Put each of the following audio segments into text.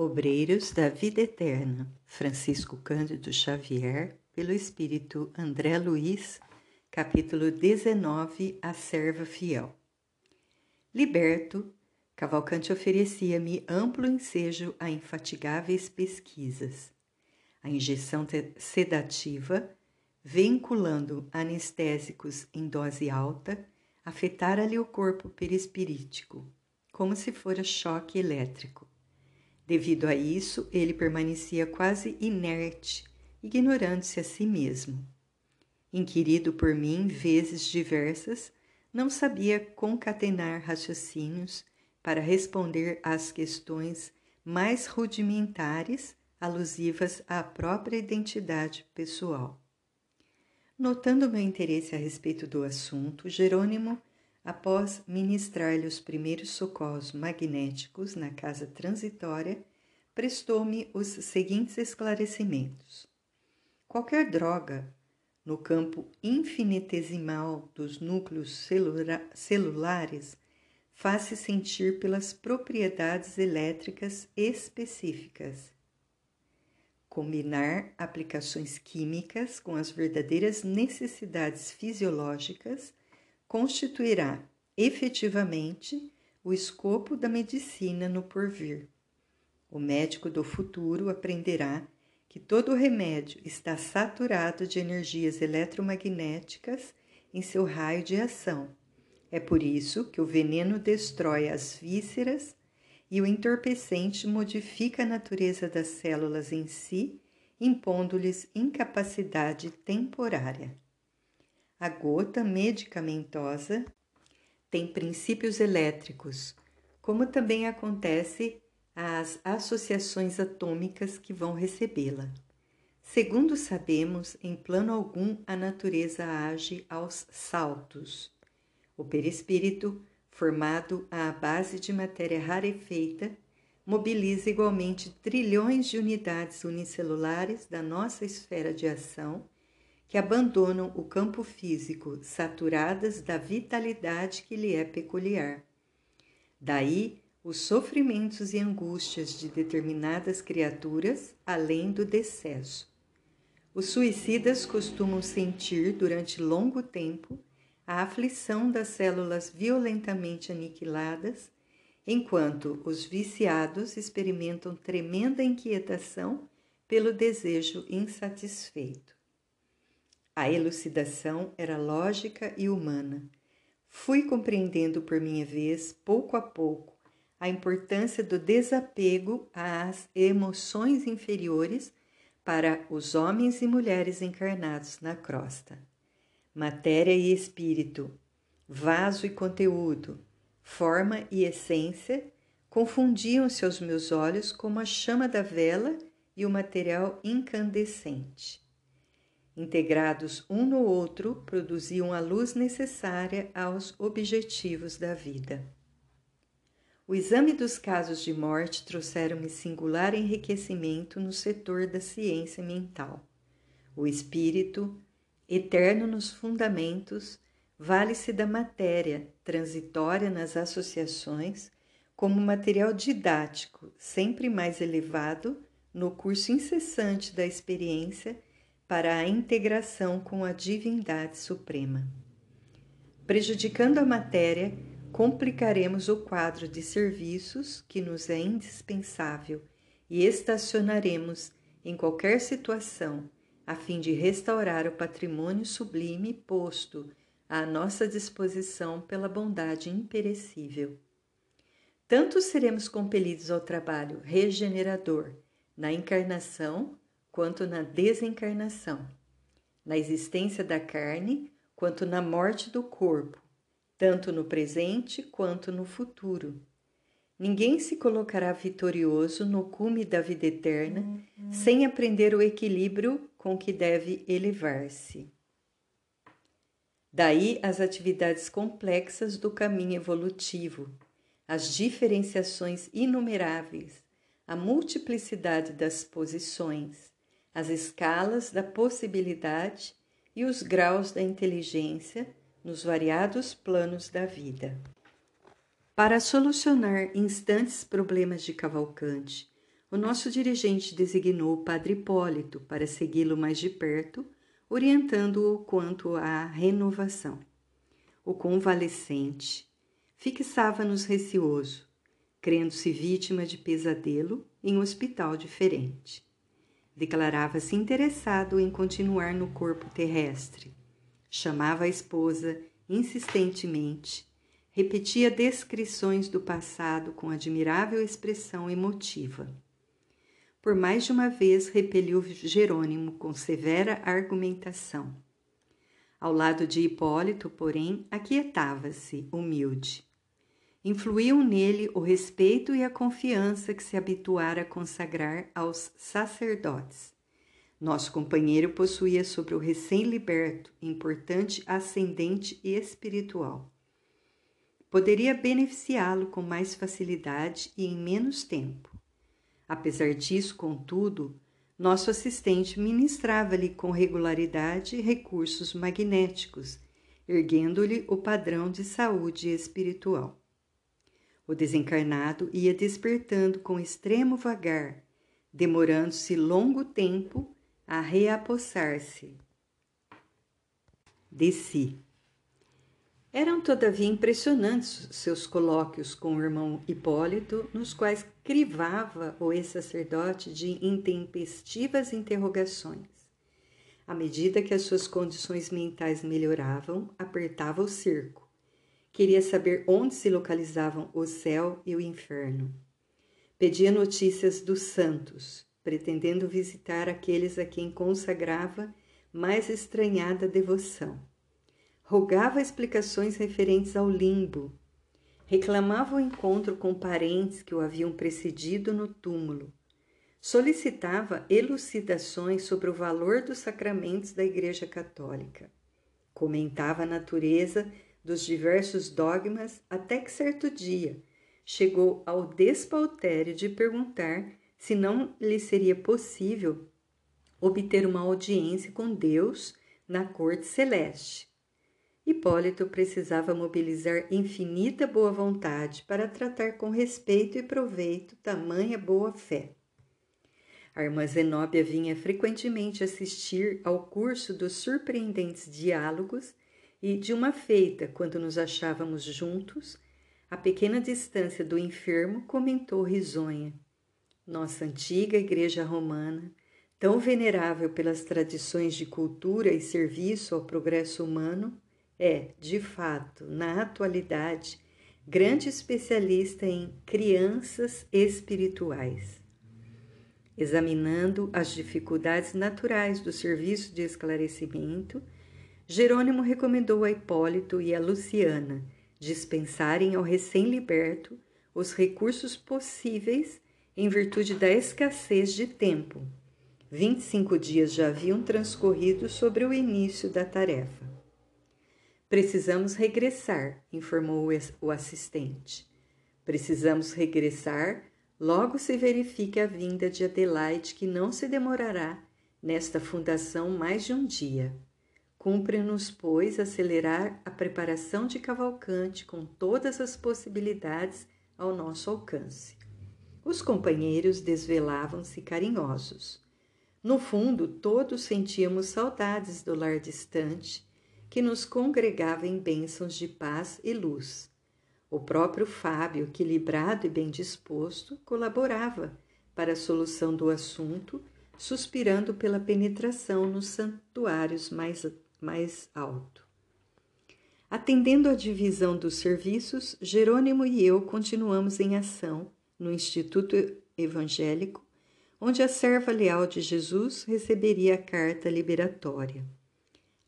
Obreiros da Vida Eterna, Francisco Cândido Xavier, pelo Espírito André Luiz, capítulo 19 A Serva Fiel. Liberto, Cavalcante oferecia-me amplo ensejo a infatigáveis pesquisas. A injeção sedativa, vinculando anestésicos em dose alta, afetara-lhe o corpo perispirítico, como se fora choque elétrico Devido a isso, ele permanecia quase inerte, ignorando-se a si mesmo. Inquirido por mim vezes diversas, não sabia concatenar raciocínios para responder às questões mais rudimentares alusivas à própria identidade pessoal. Notando meu interesse a respeito do assunto, Jerônimo Após ministrar-lhe os primeiros socorros magnéticos na casa transitória, prestou-me os seguintes esclarecimentos. Qualquer droga, no campo infinitesimal dos núcleos celula celulares, faz-se sentir pelas propriedades elétricas específicas. Combinar aplicações químicas com as verdadeiras necessidades fisiológicas constituirá efetivamente o escopo da medicina no porvir. O médico do futuro aprenderá que todo remédio está saturado de energias eletromagnéticas em seu raio de ação. É por isso que o veneno destrói as vísceras e o entorpecente modifica a natureza das células em si, impondo-lhes incapacidade temporária. A gota medicamentosa tem princípios elétricos, como também acontece às associações atômicas que vão recebê-la. Segundo sabemos, em plano algum a natureza age aos saltos. O perispírito, formado à base de matéria rarefeita, mobiliza igualmente trilhões de unidades unicelulares da nossa esfera de ação que abandonam o campo físico saturadas da vitalidade que lhe é peculiar. Daí os sofrimentos e angústias de determinadas criaturas, além do decesso. Os suicidas costumam sentir durante longo tempo a aflição das células violentamente aniquiladas, enquanto os viciados experimentam tremenda inquietação pelo desejo insatisfeito. A elucidação era lógica e humana. Fui compreendendo por minha vez, pouco a pouco, a importância do desapego às emoções inferiores para os homens e mulheres encarnados na crosta. Matéria e espírito, vaso e conteúdo, forma e essência confundiam-se aos meus olhos como a chama da vela e o material incandescente integrados um no outro, produziam a luz necessária aos objetivos da vida. O exame dos casos de morte trouxeram-me singular enriquecimento no setor da ciência mental. O espírito, eterno nos fundamentos, vale-se da matéria, transitória nas associações, como material didático, sempre mais elevado no curso incessante da experiência para a integração com a divindade suprema. Prejudicando a matéria, complicaremos o quadro de serviços que nos é indispensável e estacionaremos em qualquer situação a fim de restaurar o patrimônio sublime posto à nossa disposição pela bondade imperecível. Tanto seremos compelidos ao trabalho regenerador na encarnação quanto na desencarnação, na existência da carne quanto na morte do corpo, tanto no presente quanto no futuro. Ninguém se colocará vitorioso no cume da vida eterna uhum. sem aprender o equilíbrio com que deve elevar-se. Daí as atividades complexas do caminho evolutivo, as diferenciações inumeráveis, a multiplicidade das posições, as escalas da possibilidade e os graus da inteligência nos variados planos da vida. Para solucionar instantes problemas de Cavalcante, o nosso dirigente designou o padre Hipólito para segui-lo mais de perto, orientando-o quanto à renovação. O convalescente fixava-nos receoso, crendo-se vítima de pesadelo em um hospital diferente. Declarava-se interessado em continuar no corpo terrestre. Chamava a esposa insistentemente, repetia descrições do passado com admirável expressão emotiva. Por mais de uma vez repeliu Jerônimo com severa argumentação. Ao lado de Hipólito, porém, aquietava-se, humilde. Influíam nele o respeito e a confiança que se habituara a consagrar aos sacerdotes. Nosso companheiro possuía sobre o recém-liberto importante ascendente espiritual. Poderia beneficiá-lo com mais facilidade e em menos tempo. Apesar disso, contudo, nosso assistente ministrava-lhe com regularidade recursos magnéticos, erguendo-lhe o padrão de saúde espiritual. O desencarnado ia despertando com extremo vagar, demorando-se longo tempo a reapossar-se de si. Eram, todavia, impressionantes seus colóquios com o irmão Hipólito, nos quais crivava o ex-sacerdote de intempestivas interrogações. À medida que as suas condições mentais melhoravam, apertava o cerco Queria saber onde se localizavam o céu e o inferno. Pedia notícias dos santos, pretendendo visitar aqueles a quem consagrava mais estranhada devoção. Rogava explicações referentes ao limbo. Reclamava o encontro com parentes que o haviam precedido no túmulo. Solicitava elucidações sobre o valor dos sacramentos da Igreja Católica. Comentava a natureza dos diversos dogmas, até que certo dia chegou ao despautério de perguntar se não lhe seria possível obter uma audiência com Deus na corte celeste. Hipólito precisava mobilizar infinita boa vontade para tratar com respeito e proveito tamanha boa fé. A irmã Zenóbia vinha frequentemente assistir ao curso dos surpreendentes diálogos e de uma feita, quando nos achávamos juntos, a pequena distância do enfermo, comentou risonha. Nossa antiga Igreja Romana, tão venerável pelas tradições de cultura e serviço ao progresso humano, é, de fato, na atualidade, grande especialista em crianças espirituais. Examinando as dificuldades naturais do serviço de esclarecimento, Jerônimo recomendou a Hipólito e a Luciana dispensarem ao recém-liberto os recursos possíveis em virtude da escassez de tempo. Vinte e cinco dias já haviam transcorrido sobre o início da tarefa. Precisamos regressar, informou o assistente. Precisamos regressar logo se verifique a vinda de Adelaide, que não se demorará nesta fundação mais de um dia. Cumpre-nos, pois, acelerar a preparação de Cavalcante com todas as possibilidades ao nosso alcance. Os companheiros desvelavam-se carinhosos. No fundo, todos sentíamos saudades do lar distante, que nos congregava em bênçãos de paz e luz. O próprio Fábio, equilibrado e bem disposto, colaborava para a solução do assunto, suspirando pela penetração nos santuários mais mais alto. Atendendo à divisão dos serviços, Jerônimo e eu continuamos em ação no Instituto Evangélico, onde a serva leal de Jesus receberia a carta liberatória.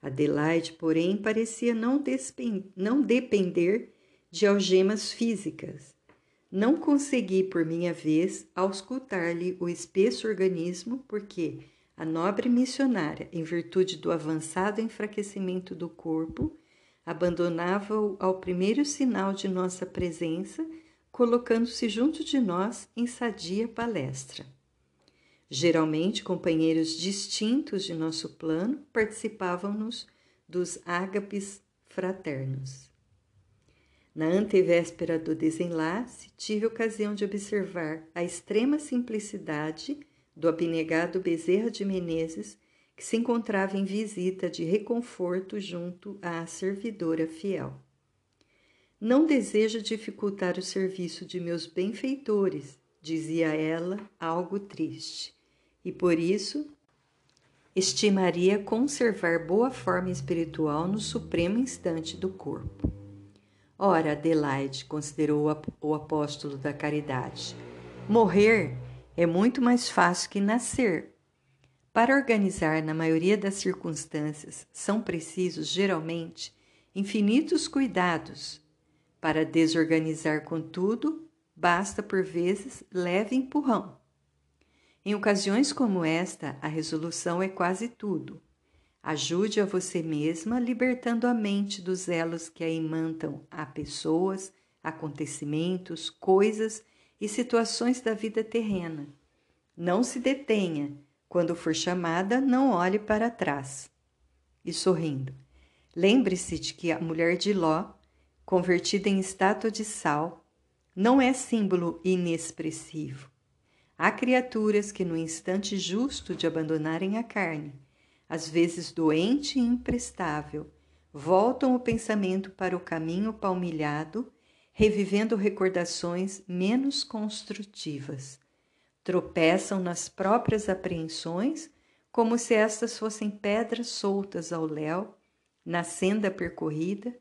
Adelaide, porém, parecia não, não depender de algemas físicas. Não consegui, por minha vez, auscultar-lhe o espesso organismo, porque, a nobre missionária, em virtude do avançado enfraquecimento do corpo, abandonava-o ao primeiro sinal de nossa presença, colocando-se junto de nós em sadia palestra. Geralmente, companheiros distintos de nosso plano participavam-nos dos ágapes fraternos. Na antevéspera do desenlace, tive ocasião de observar a extrema simplicidade do abnegado Bezerra de Menezes, que se encontrava em visita de reconforto junto à servidora fiel. Não desejo dificultar o serviço de meus benfeitores, dizia ela, algo triste, e por isso estimaria conservar boa forma espiritual no supremo instante do corpo. Ora, Adelaide, considerou o apóstolo da caridade, morrer é muito mais fácil que nascer. Para organizar, na maioria das circunstâncias, são precisos, geralmente, infinitos cuidados. Para desorganizar, contudo, basta por vezes leve empurrão. Em ocasiões como esta, a resolução é quase tudo. Ajude a você mesma, libertando a mente dos elos que a imantam a pessoas, acontecimentos, coisas e situações da vida terrena. Não se detenha. Quando for chamada, não olhe para trás. E sorrindo, lembre-se de que a mulher de Ló, convertida em estátua de sal, não é símbolo inexpressivo. Há criaturas que, no instante justo de abandonarem a carne, às vezes doente e imprestável, voltam o pensamento para o caminho palmilhado, revivendo recordações menos construtivas. Tropeçam nas próprias apreensões, como se estas fossem pedras soltas ao léu, na senda percorrida,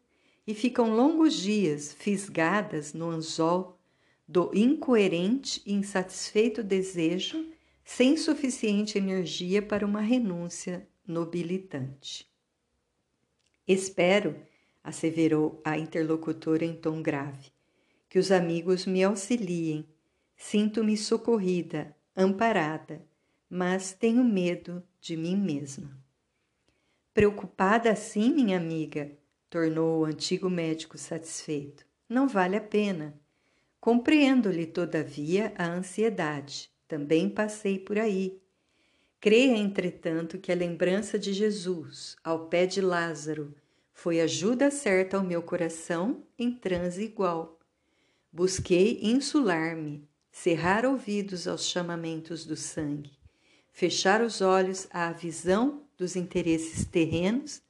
e ficam longos dias fisgadas no anzol do incoerente e insatisfeito desejo, sem suficiente energia para uma renúncia nobilitante. Espero, asseverou a interlocutora em tom grave, que os amigos me auxiliem. Sinto-me socorrida, amparada, mas tenho medo de mim mesma. Preocupada assim, minha amiga, tornou o antigo médico satisfeito. Não vale a pena. Compreendo-lhe, todavia, a ansiedade. Também passei por aí. Creia, entretanto, que a lembrança de Jesus ao pé de Lázaro foi ajuda certa ao meu coração em transe igual. Busquei insular-me, cerrar ouvidos aos chamamentos do sangue, fechar os olhos à visão dos interesses terrenos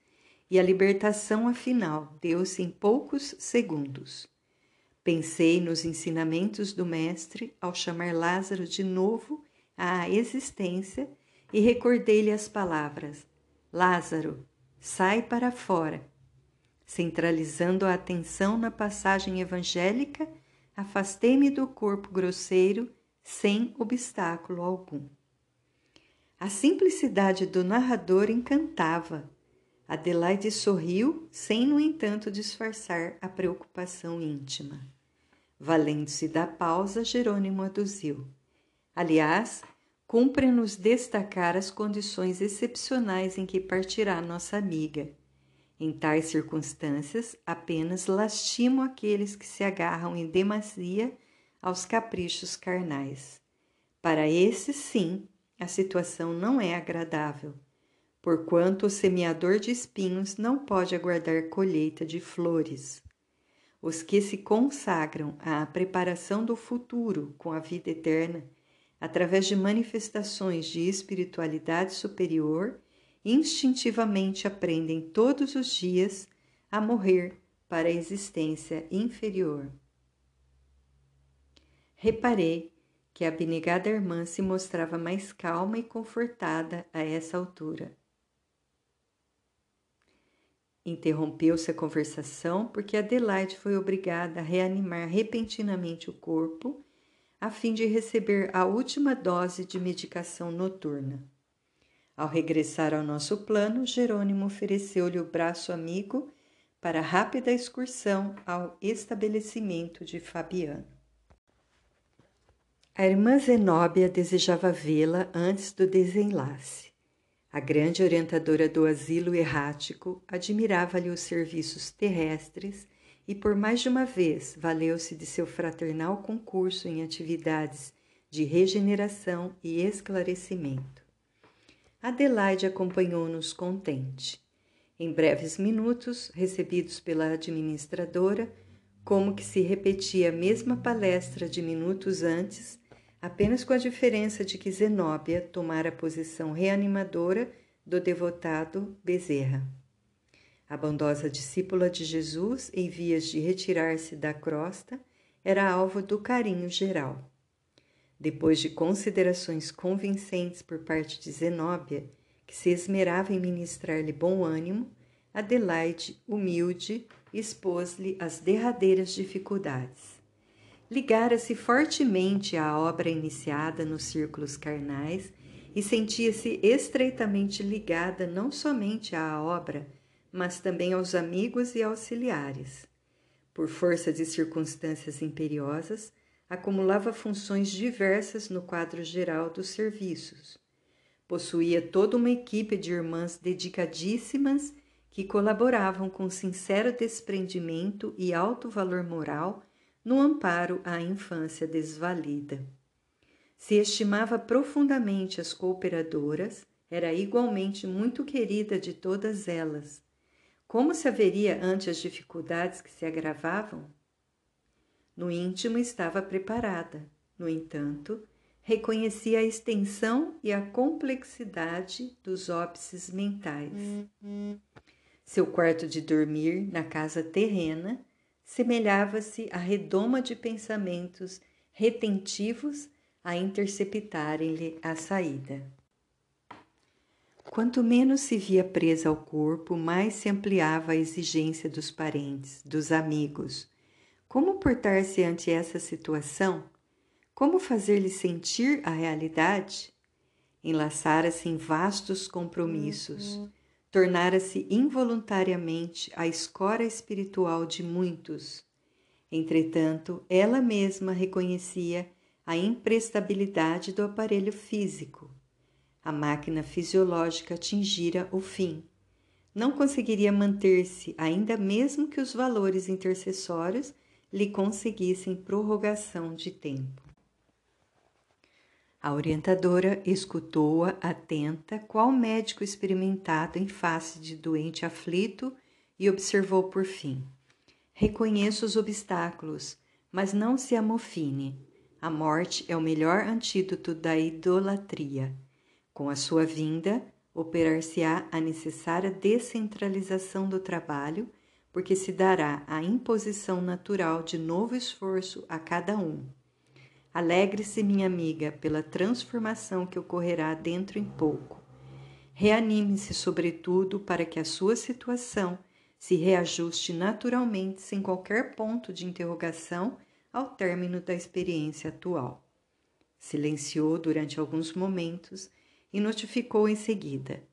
e a libertação, afinal, deu-se em poucos segundos. Pensei nos ensinamentos do Mestre ao chamar Lázaro de novo à existência e recordei-lhe as palavras: Lázaro, sai para fora. Centralizando a atenção na passagem evangélica, afastei-me do corpo grosseiro sem obstáculo algum. A simplicidade do narrador encantava. Adelaide sorriu, sem, no entanto, disfarçar a preocupação íntima. Valendo-se da pausa, Jerônimo aduziu. Aliás, cumpre-nos destacar as condições excepcionais em que partirá nossa amiga. Em tais circunstâncias, apenas lastimo aqueles que se agarram em demasia aos caprichos carnais. Para esses, sim, a situação não é agradável, porquanto o semeador de espinhos não pode aguardar colheita de flores. Os que se consagram à preparação do futuro com a vida eterna através de manifestações de espiritualidade superior, instintivamente aprendem todos os dias a morrer para a existência inferior. Reparei que a abnegada irmã se mostrava mais calma e confortada a essa altura. Interrompeu-se a conversação porque Adelaide foi obrigada a reanimar repentinamente o corpo a fim de receber a última dose de medicação noturna. Ao regressar ao nosso plano, Jerônimo ofereceu-lhe o braço amigo para rápida excursão ao estabelecimento de Fabiano. A irmã Zenóbia desejava vê-la antes do desenlace. A grande orientadora do asilo errático admirava-lhe os serviços terrestres e por mais de uma vez valeu-se de seu fraternal concurso em atividades de regeneração e esclarecimento. Adelaide acompanhou-nos contente. Em breves minutos, recebidos pela administradora, como que se repetia a mesma palestra de minutos antes, apenas com a diferença de que Zenóbia tomara a posição reanimadora do devotado Bezerra. A bondosa discípula de Jesus, em vias de retirar-se da crosta, era alvo do carinho geral. Depois de considerações convincentes por parte de Zenóbia, que se esmerava em ministrar-lhe bom ânimo, Adelaide, humilde, expôs-lhe as derradeiras dificuldades. Ligara-se fortemente à obra iniciada nos círculos carnais e sentia-se estreitamente ligada não somente à obra, mas também aos amigos e auxiliares. Por força de circunstâncias imperiosas, acumulava funções diversas no quadro geral dos serviços. Possuía toda uma equipe de irmãs dedicadíssimas que colaboravam com sincero desprendimento e alto valor moral no amparo à infância desvalida. Se estimava profundamente as cooperadoras, era igualmente muito querida de todas elas. Como se haveria ante as dificuldades que se agravavam? No íntimo estava preparada, no entanto, reconhecia a extensão e a complexidade dos óbices mentais. Seu quarto de dormir na casa terrena semelhava-se a redoma de pensamentos retentivos a interceptarem-lhe a saída. Quanto menos se via presa ao corpo, mais se ampliava a exigência dos parentes, dos amigos. Como portar-se ante essa situação? Como fazer-lhe sentir a realidade? Enlaçara-se em vastos compromissos, uhum. tornara-se involuntariamente a escora espiritual de muitos. Entretanto, ela mesma reconhecia a imprestabilidade do aparelho físico. A máquina fisiológica atingira o fim. Não conseguiria manter-se, ainda mesmo que os valores intercessórios lhe conseguissem prorrogação de tempo. A orientadora escutou-a atenta, qual médico experimentado em face de doente aflito, e observou por fim: Reconheço os obstáculos, mas não se amofine. A morte é o melhor antídoto da idolatria. Com a sua vinda, operar-se-á a necessária descentralização do trabalho, porque se dará a imposição natural de novo esforço a cada um. Alegre-se, minha amiga, pela transformação que ocorrerá dentro em pouco. Reanime-se, sobretudo, para que a sua situação se reajuste naturalmente sem qualquer ponto de interrogação ao término da experiência atual. Silenciou durante alguns momentos e notificou em seguida: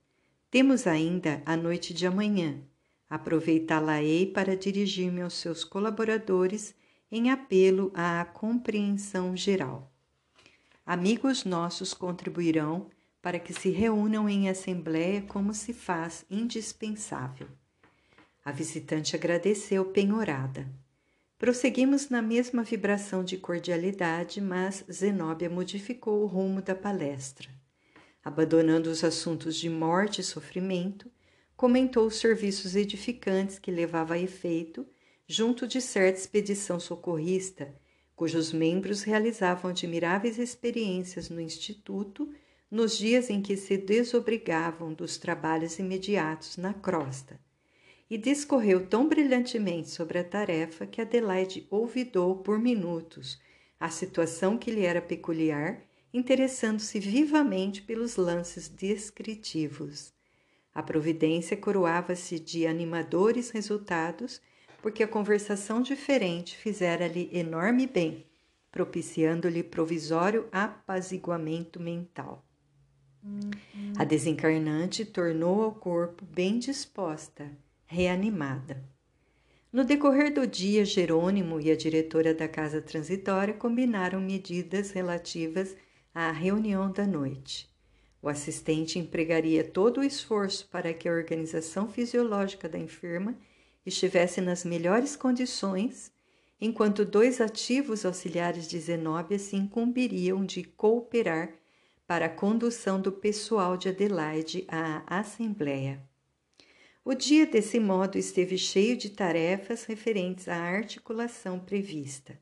Temos ainda a noite de amanhã. Aproveitá-la-ei para dirigir-me aos seus colaboradores em apelo à compreensão geral. Amigos nossos contribuirão para que se reúnam em assembleia como se faz indispensável. A visitante agradeceu penhorada. Prosseguimos na mesma vibração de cordialidade, mas Zenóbia modificou o rumo da palestra. Abandonando os assuntos de morte e sofrimento, comentou os serviços edificantes que levava a efeito junto de certa expedição socorrista, cujos membros realizavam admiráveis experiências no Instituto nos dias em que se desobrigavam dos trabalhos imediatos na crosta e discorreu tão brilhantemente sobre a tarefa que Adelaide ouvidou por minutos a situação que lhe era peculiar, interessando-se vivamente pelos lances descritivos. A providência coroava-se de animadores resultados, porque a conversação diferente fizera-lhe enorme bem, propiciando-lhe provisório apaziguamento mental. A desencarnante tornou ao corpo bem disposta reanimada. No decorrer do dia, Jerônimo e a diretora da casa transitória combinaram medidas relativas à reunião da noite. O assistente empregaria todo o esforço para que a organização fisiológica da enferma estivesse nas melhores condições, enquanto dois ativos auxiliares de Zenóbia se incumbiriam de cooperar para a condução do pessoal de Adelaide à Assembleia. O dia, desse modo, esteve cheio de tarefas referentes à articulação prevista.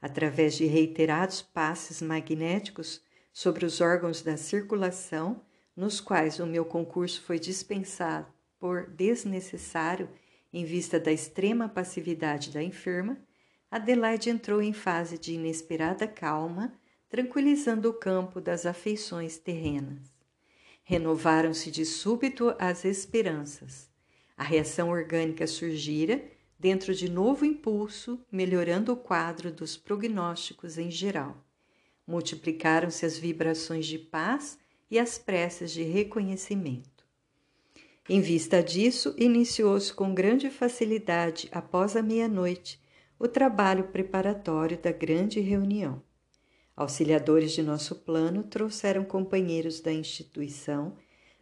Através de reiterados passes magnéticos sobre os órgãos da circulação, nos quais o meu concurso foi dispensado por desnecessário em vista da extrema passividade da enferma, Adelaide entrou em fase de inesperada calma, tranquilizando o campo das afeições terrenas. Renovaram-se de súbito as esperanças. A reação orgânica surgira dentro de novo impulso, melhorando o quadro dos prognósticos em geral. Multiplicaram-se as vibrações de paz e as preces de reconhecimento. Em vista disso, iniciou-se com grande facilidade, após a meia-noite, o trabalho preparatório da grande reunião. Auxiliadores de nosso plano trouxeram companheiros da instituição,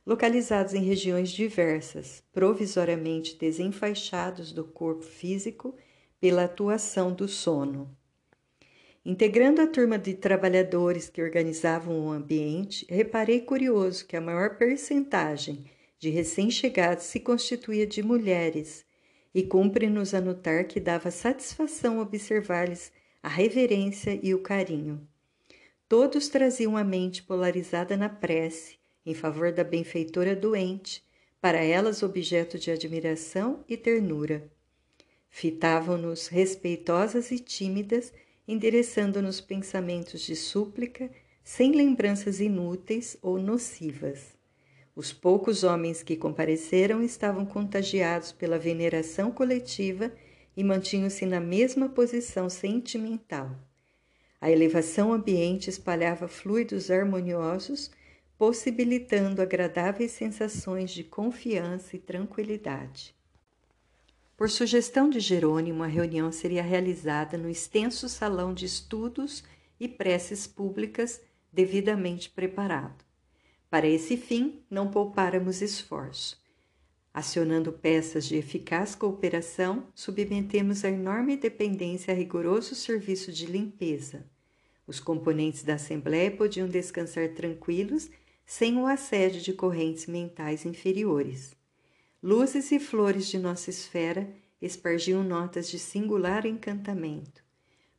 localizados em regiões diversas, provisoriamente desenfaixados do corpo físico pela atuação do sono. Integrando a turma de trabalhadores que organizavam o ambiente, reparei curioso que a maior percentagem de recém-chegados se constituía de mulheres, e cumpre-nos anotar que dava satisfação observar-lhes a reverência e o carinho. Todos traziam a mente polarizada na prece em favor da benfeitora doente, para elas objeto de admiração e ternura. Fitavam-nos respeitosas e tímidas, endereçando-nos pensamentos de súplica, sem lembranças inúteis ou nocivas. Os poucos homens que compareceram estavam contagiados pela veneração coletiva e mantinham-se na mesma posição sentimental. A elevação ambiente espalhava fluidos harmoniosos, possibilitando agradáveis sensações de confiança e tranquilidade. Por sugestão de Jerônimo, a reunião seria realizada no extenso salão de estudos e preces públicas devidamente preparado. Para esse fim, não poupáramos esforço. Acionando peças de eficaz cooperação, submetemos a enorme dependência a rigoroso serviço de limpeza. Os componentes da Assembleia podiam descansar tranquilos sem o assédio de correntes mentais inferiores. Luzes e flores de nossa esfera espargiam notas de singular encantamento.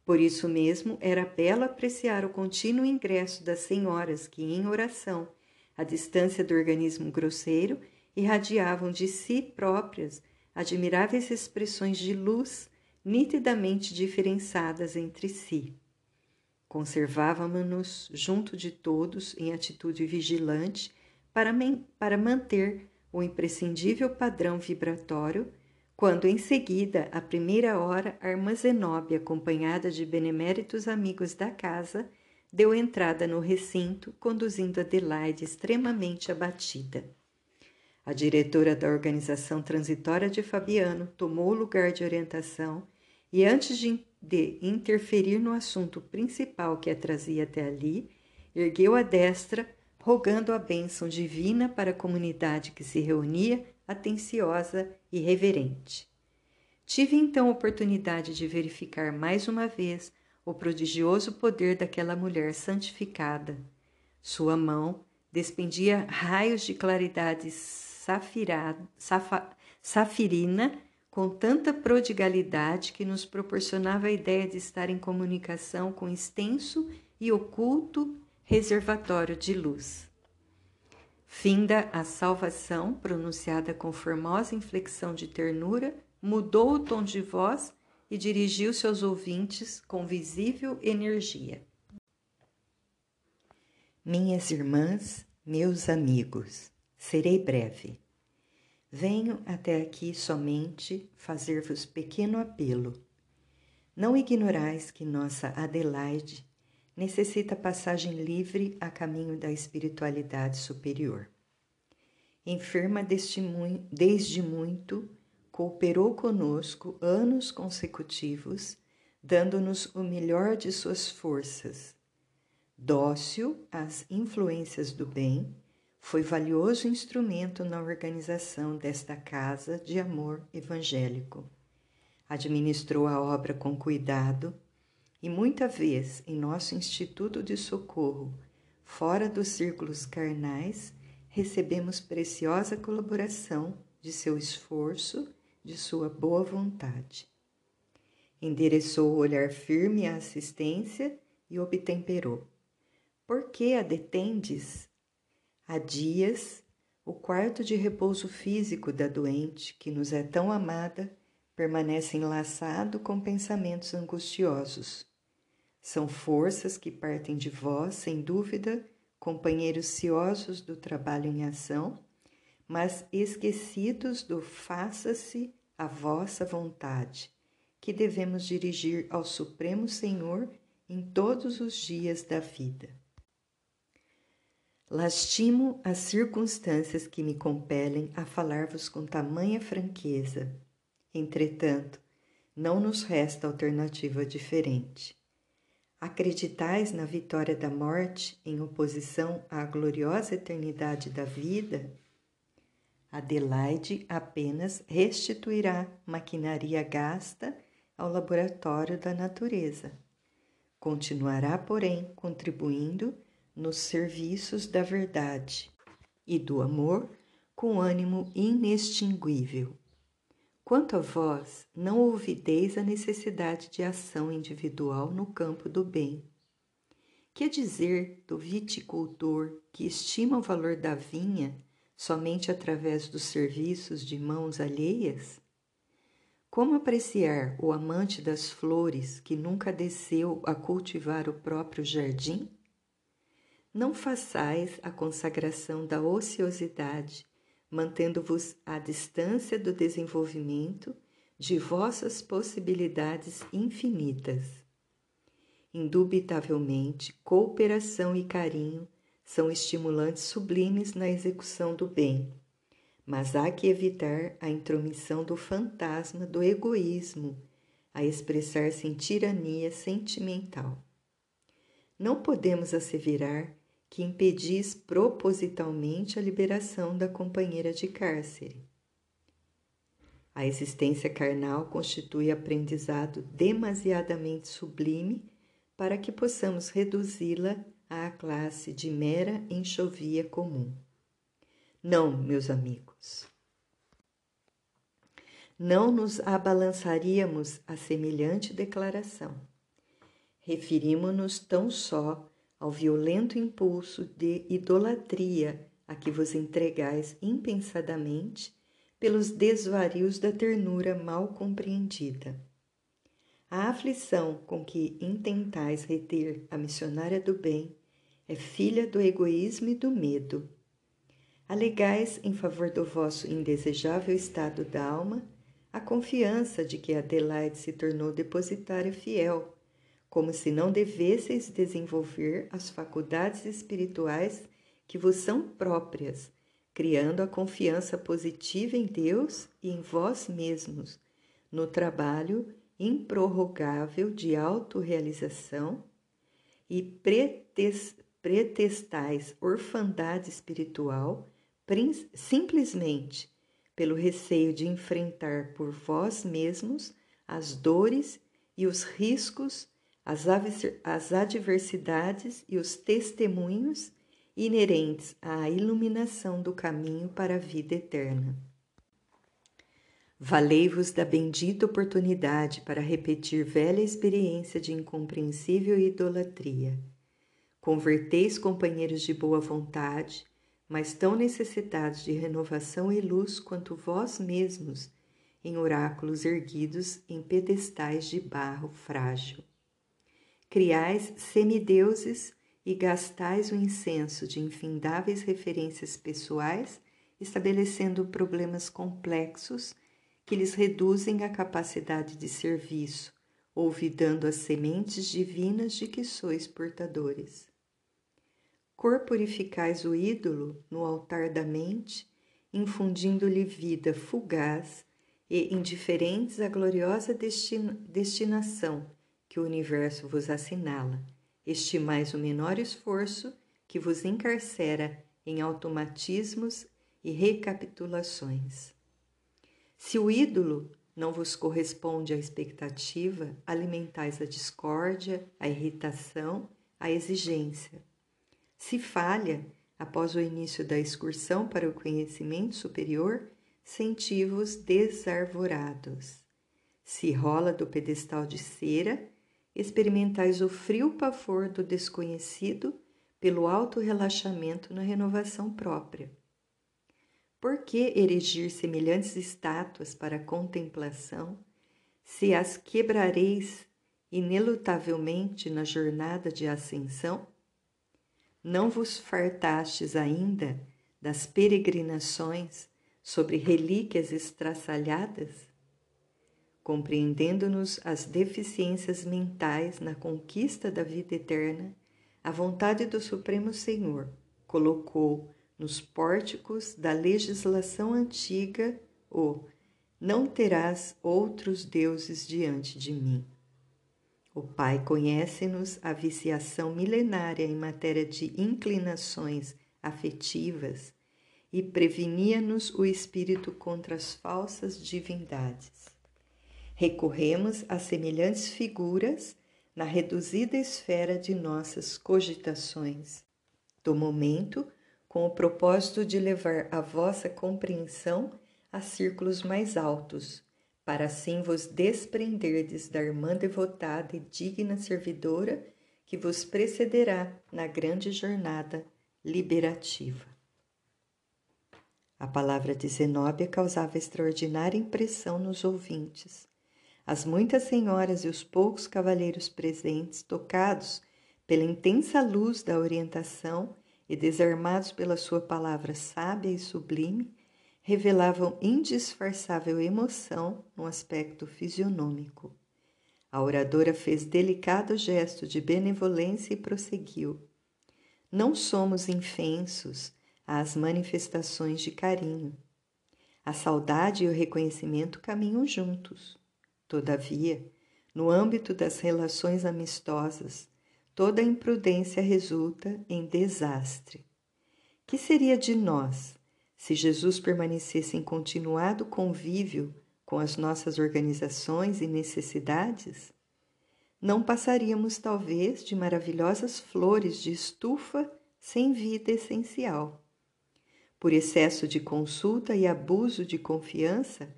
Por isso mesmo, era belo apreciar o contínuo ingresso das senhoras que, em oração, à distância do organismo grosseiro, irradiavam de si próprias admiráveis expressões de luz nitidamente diferenciadas entre si. Conservávamos-nos junto de todos em atitude vigilante para, para manter o imprescindível padrão vibratório, quando em seguida, à primeira hora, a irmã Zenóbia, acompanhada de beneméritos amigos da casa, deu entrada no recinto, conduzindo Adelaide extremamente abatida. A diretora da organização transitória de Fabiano tomou o lugar de orientação e, antes de, de interferir no assunto principal que a trazia até ali, ergueu a destra, rogando a bênção divina para a comunidade que se reunia, atenciosa e reverente. Tive então oportunidade de verificar mais uma vez o prodigioso poder daquela mulher santificada. Sua mão despendia raios de claridade safirina com tanta prodigalidade que nos proporcionava a ideia de estar em comunicação com extenso e oculto reservatório de luz. Finda a salvação, pronunciada com formosa inflexão de ternura, mudou o tom de voz e dirigiu-se aos ouvintes com visível energia. Minhas irmãs, meus amigos, serei breve. Venho até aqui somente fazer-vos pequeno apelo. Não ignorais que nossa Adelaide necessita passagem livre a caminho da espiritualidade superior. Enferma desde muito, cooperou conosco anos consecutivos, dando-nos o melhor de suas forças. Dócil às influências do bem, foi valioso instrumento na organização desta casa de amor evangélico. Administrou a obra com cuidado e muita vez em nosso instituto de socorro, fora dos círculos carnais, recebemos preciosa colaboração de seu esforço, de sua boa vontade. Endereçou o olhar firme à assistência e obtemperou. Por que a detendes? Há dias, o quarto de repouso físico da doente, que nos é tão amada, permanece enlaçado com pensamentos angustiosos. São forças que partem de vós, sem dúvida, companheiros ciosos do trabalho em ação, mas esquecidos do faça-se a vossa vontade, que devemos dirigir ao Supremo Senhor em todos os dias da vida. Lastimo as circunstâncias que me compelem a falar-vos com tamanha franqueza. Entretanto, não nos resta alternativa diferente. Acreditais na vitória da morte em oposição à gloriosa eternidade da vida? Adelaide apenas restituirá maquinaria gasta ao laboratório da natureza. Continuará, porém, contribuindo nos serviços da verdade e do amor com ânimo inextinguível. Quanto a vós, não ouvideis a necessidade de ação individual no campo do bem. Que dizer do viticultor que estima o valor da vinha somente através dos serviços de mãos alheias? Como apreciar o amante das flores que nunca desceu a cultivar o próprio jardim? Não façais a consagração da ociosidade mantendo-vos à distância do desenvolvimento de vossas possibilidades infinitas. Indubitavelmente, cooperação e carinho são estimulantes sublimes na execução do bem, mas há que evitar a intromissão do fantasma do egoísmo a expressar-se em tirania sentimental. Não podemos asseverar que impedis propositalmente a liberação da companheira de cárcere. A existência carnal constitui aprendizado demasiadamente sublime para que possamos reduzi-la à classe de mera enxovia comum. Não, meus amigos. Não nos abalançaríamos a semelhante declaração. Referimos-nos tão só ao violento impulso de idolatria a que vos entregais impensadamente pelos desvarios da ternura mal compreendida. A aflição com que intentais reter a missionária do bem é filha do egoísmo e do medo. Alegais em favor do vosso indesejável estado d'alma a confiança de que Adelaide se tornou depositária fiel como se não devesseis desenvolver as faculdades espirituais que vos são próprias, criando a confiança positiva em Deus e em vós mesmos, no trabalho improrrogável de autorrealização e pretestais orfandade espiritual simplesmente pelo receio de enfrentar por vós mesmos as dores e os riscos as, adversidades e os testemunhos inerentes à iluminação do caminho para a vida eterna. Valei-vos da bendita oportunidade para repetir velha experiência de incompreensível idolatria. Converteis companheiros de boa vontade, mas tão necessitados de renovação e luz quanto vós mesmos, em oráculos erguidos em pedestais de barro frágil criais semideuses e gastais o incenso de infindáveis referências pessoais, estabelecendo problemas complexos que lhes reduzem a capacidade de serviço, olvidando as sementes divinas de que sois portadores. Corporificais o ídolo no altar da mente, infundindo-lhe vida fugaz e indiferentes à gloriosa destina destinação que o universo vos assinala, estimais o menor esforço que vos encarcera em automatismos e recapitulações. Se o ídolo não vos corresponde à expectativa, alimentais a discórdia, a irritação, a exigência. Se falha, após o início da excursão para o conhecimento superior, senti-vos desarvorados. Se rola do pedestal de cera, experimentais o frio pavor do desconhecido pelo alto relaxamento na renovação própria. Por que erigir semelhantes estátuas para contemplação, se as quebrareis inelutavelmente na jornada de ascensão? Não vos fartastes ainda das peregrinações sobre relíquias estraçalhadas? Compreendendo-nos as deficiências mentais na conquista da vida eterna, a vontade do Supremo Senhor colocou nos pórticos da legislação antiga o não terás outros deuses diante de mim. O Pai conhece-nos a viciação milenária em matéria de inclinações afetivas e prevenia-nos o espírito contra as falsas divindades. Recorremos a semelhantes figuras na reduzida esfera de nossas cogitações, do momento, com o propósito de levar a vossa compreensão a círculos mais altos, para assim vos desprenderdes da irmã devotada e digna servidora que vos precederá na grande jornada liberativa. A palavra de Zenóbia causava extraordinária impressão nos ouvintes. As muitas senhoras e os poucos cavalheiros presentes, tocados pela intensa luz da orientação e desarmados pela sua palavra sábia e sublime, revelavam indisfarçável emoção no aspecto fisionômico. A oradora fez delicado gesto de benevolência e prosseguiu: Não somos infensos às manifestações de carinho. A saudade e o reconhecimento caminham juntos. Todavia, no âmbito das relações amistosas, toda imprudência resulta em desastre. Que seria de nós se Jesus permanecesse em continuado convívio com as nossas organizações e necessidades? Não passaríamos, talvez, de maravilhosas flores de estufa sem vida essencial. Por excesso de consulta e abuso de confiança,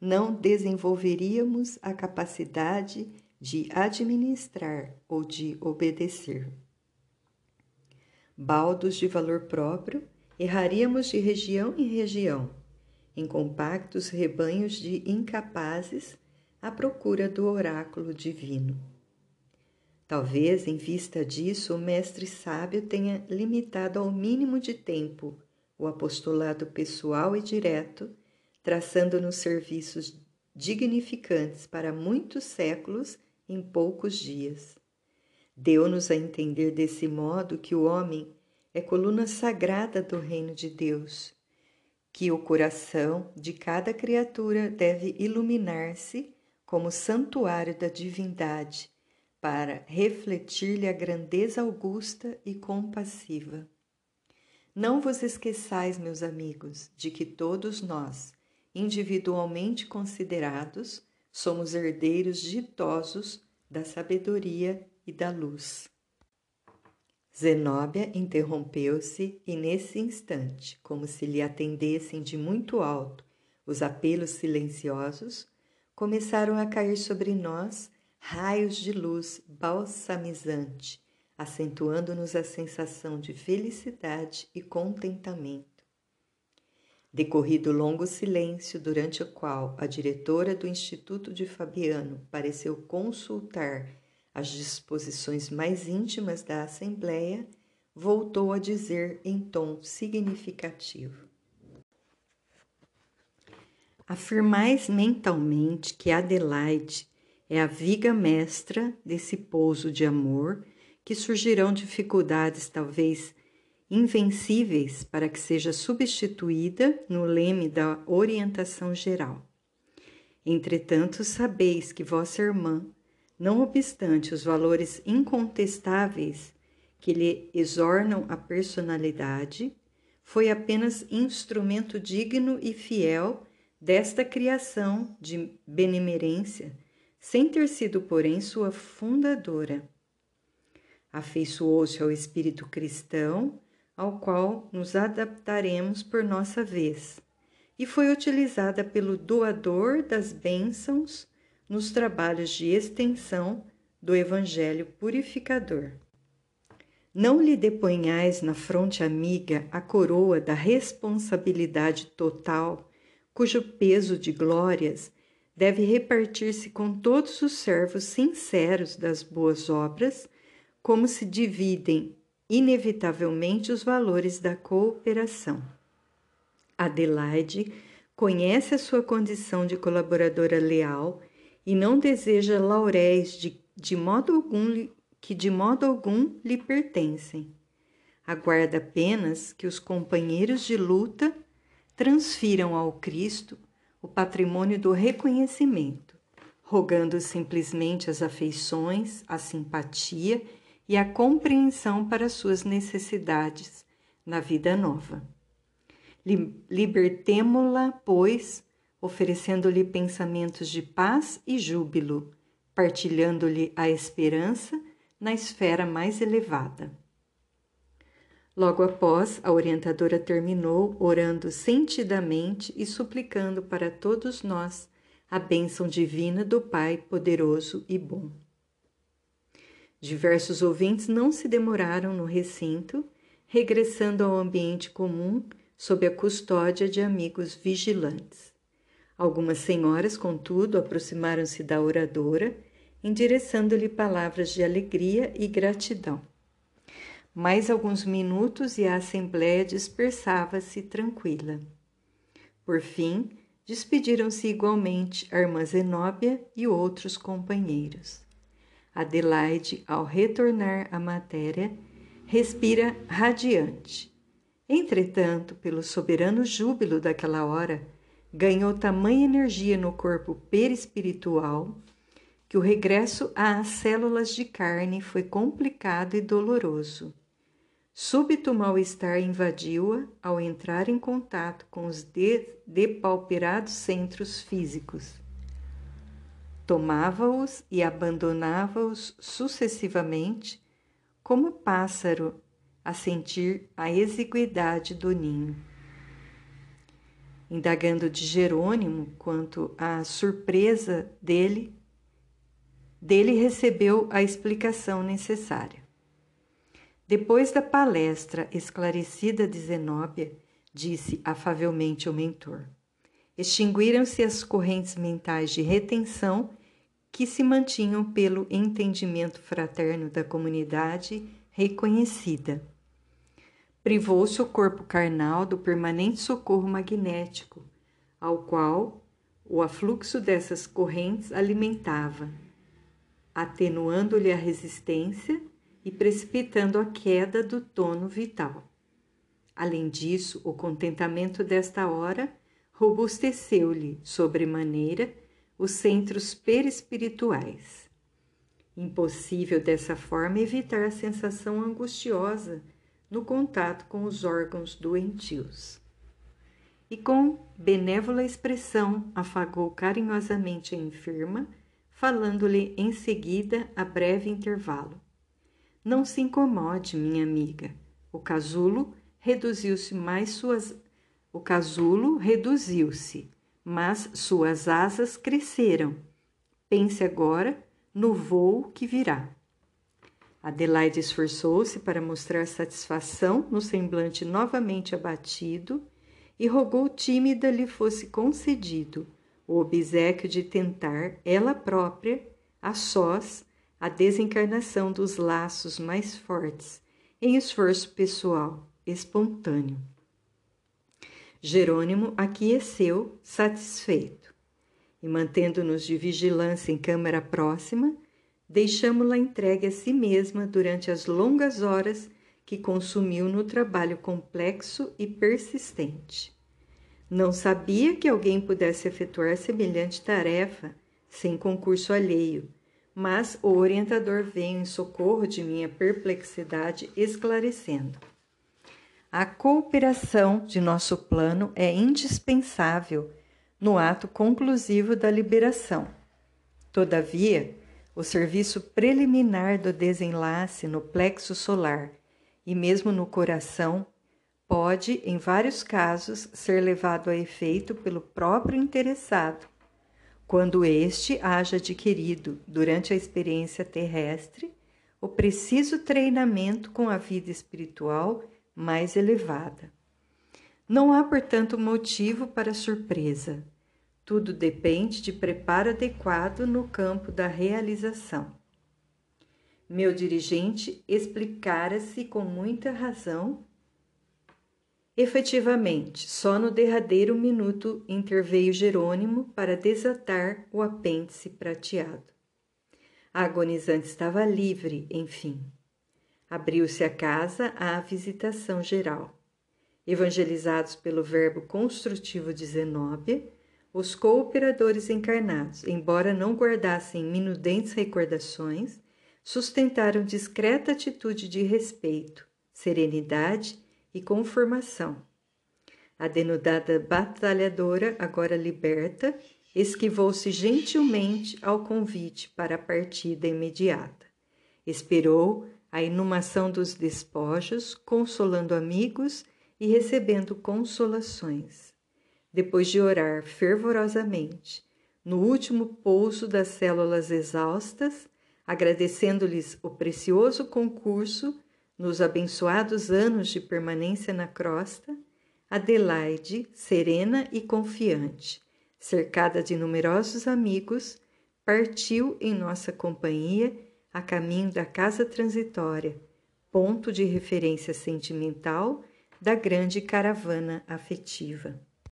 não desenvolveríamos a capacidade de administrar ou de obedecer. Baldos de valor próprio, erraríamos de região em região, em compactos rebanhos de incapazes à procura do oráculo divino. Talvez, em vista disso, o mestre sábio tenha limitado ao mínimo de tempo o apostolado pessoal e direto, traçando-nos serviços dignificantes para muitos séculos em poucos dias. Deu-nos a entender desse modo que o homem é coluna sagrada do reino de Deus, que o coração de cada criatura deve iluminar-se como santuário da divindade, para refletir-lhe a grandeza augusta e compassiva. Não vos esqueçais, meus amigos, de que todos nós, individualmente considerados, somos herdeiros ditosos da sabedoria e da luz. Zenóbia interrompeu-se e, nesse instante, como se lhe atendessem de muito alto os apelos silenciosos, começaram a cair sobre nós raios de luz balsamizante acentuando-nos a sensação de felicidade e contentamento. Decorrido longo silêncio, durante o qual a diretora do Instituto de Fabiano pareceu consultar as disposições mais íntimas da Assembleia, voltou a dizer em tom significativo: Afirmais mentalmente que Adelaide é a viga mestra desse pouso de amor que surgirão dificuldades, talvez invencíveis, para que seja substituída no leme da orientação geral. Entretanto, sabeis que vossa irmã, não obstante os valores incontestáveis que lhe exornam a personalidade, foi apenas instrumento digno e fiel desta criação de benemerência, sem ter sido, porém, sua fundadora afeiçoou-se ao espírito cristão, ao qual nos adaptaremos por nossa vez, e foi utilizada pelo doador das bênçãos nos trabalhos de extensão do Evangelho purificador. Não lhe deponhais na fronte amiga a coroa da responsabilidade total, cujo peso de glórias deve repartir-se com todos os servos sinceros das boas obras, como se dividem inevitavelmente os valores da cooperação. Adelaide conhece a sua condição de colaboradora leal e não deseja lauréis de, de modo algum que de modo algum lhe pertencem. Aguarda apenas que os companheiros de luta transfiram ao Cristo o patrimônio do reconhecimento, rogando simplesmente as afeições, a simpatia e a compreensão para suas necessidades na vida nova. Libertemo-la, pois, oferecendo-lhe pensamentos de paz e júbilo, partilhando-lhe a esperança na esfera mais elevada. Logo após, a orientadora terminou orando sentidamente e suplicando para todos nós a bênção divina do Pai poderoso e bom. Diversos ouvintes não se demoraram no recinto, regressando ao ambiente comum sob a custódia de amigos vigilantes. Algumas senhoras, contudo, aproximaram-se da oradora endereçando-lhe palavras de alegria e gratidão. Mais alguns minutos e a assembléia dispersava-se tranquila. Por fim, despediram-se igualmente a irmã Zenóbia e outros companheiros. Adelaide, ao retornar à matéria, respira radiante. Entretanto, pelo soberano júbilo daquela hora, ganhou tamanha energia no corpo perispiritual que o regresso às células de carne foi complicado e doloroso. Súbito mal-estar invadiu-a ao entrar em contato com os de depauperados centros físicos. Tomava-os e abandonava-os sucessivamente, como pássaro a sentir a exiguidade do ninho. Indagando de Jerônimo quanto à surpresa dele dele recebeu a explicação necessária. Depois da palestra esclarecida de Zenóbia, disse afavelmente o mentor: extinguiram-se as correntes mentais de retenção que se mantinham pelo entendimento fraterno da comunidade reconhecida. Privou-se o corpo carnal do permanente socorro magnético, ao qual o afluxo dessas correntes alimentava atenuando-lhe a resistência e precipitando a queda do tono vital. Além disso, o contentamento desta hora robusteceu-lhe sobremaneira os centros perispirituais. Impossível dessa forma evitar a sensação angustiosa no contato com os órgãos doentios. E com benévola expressão afagou carinhosamente a enferma falando-lhe em seguida a breve intervalo. Não se incomode, minha amiga. O casulo reduziu-se mais suas o casulo reduziu-se, mas suas asas cresceram. Pense agora no voo que virá. Adelaide esforçou-se para mostrar satisfação no semblante novamente abatido e rogou tímida lhe fosse concedido o obsequio de tentar ela própria, a sós, a desencarnação dos laços mais fortes, em esforço pessoal, espontâneo. Jerônimo aqueceu, satisfeito, e mantendo-nos de vigilância em câmara próxima, deixamo-la entregue a si mesma durante as longas horas que consumiu no trabalho complexo e persistente. Não sabia que alguém pudesse efetuar semelhante tarefa sem concurso alheio, mas o orientador veio em socorro de minha perplexidade, esclarecendo. A cooperação de nosso plano é indispensável no ato conclusivo da liberação. Todavia, o serviço preliminar do desenlace no plexo solar e mesmo no coração pode, em vários casos, ser levado a efeito pelo próprio interessado, quando este haja adquirido, durante a experiência terrestre, o preciso treinamento com a vida espiritual mais elevada. Não há, portanto, motivo para surpresa. Tudo depende de preparo adequado no campo da realização. Meu dirigente explicara-se com muita razão. Efetivamente, só no derradeiro minuto interveio Jerônimo para desatar o apêndice prateado. A agonizante estava livre, enfim. Abriu-se a casa à visitação geral. Evangelizados pelo verbo construtivo de Zenóbia, os cooperadores encarnados, embora não guardassem minudentes recordações, sustentaram discreta atitude de respeito, serenidade e conformação. A denudada batalhadora, agora liberta, esquivou-se gentilmente ao convite para a partida imediata. Esperou a inumação dos despojos, consolando amigos e recebendo consolações. Depois de orar fervorosamente, no último pouso das células exaustas, agradecendo-lhes o precioso concurso nos abençoados anos de permanência na crosta, Adelaide, serena e confiante, cercada de numerosos amigos, partiu em nossa companhia a caminho da casa transitória, ponto de referência sentimental da grande caravana afetiva.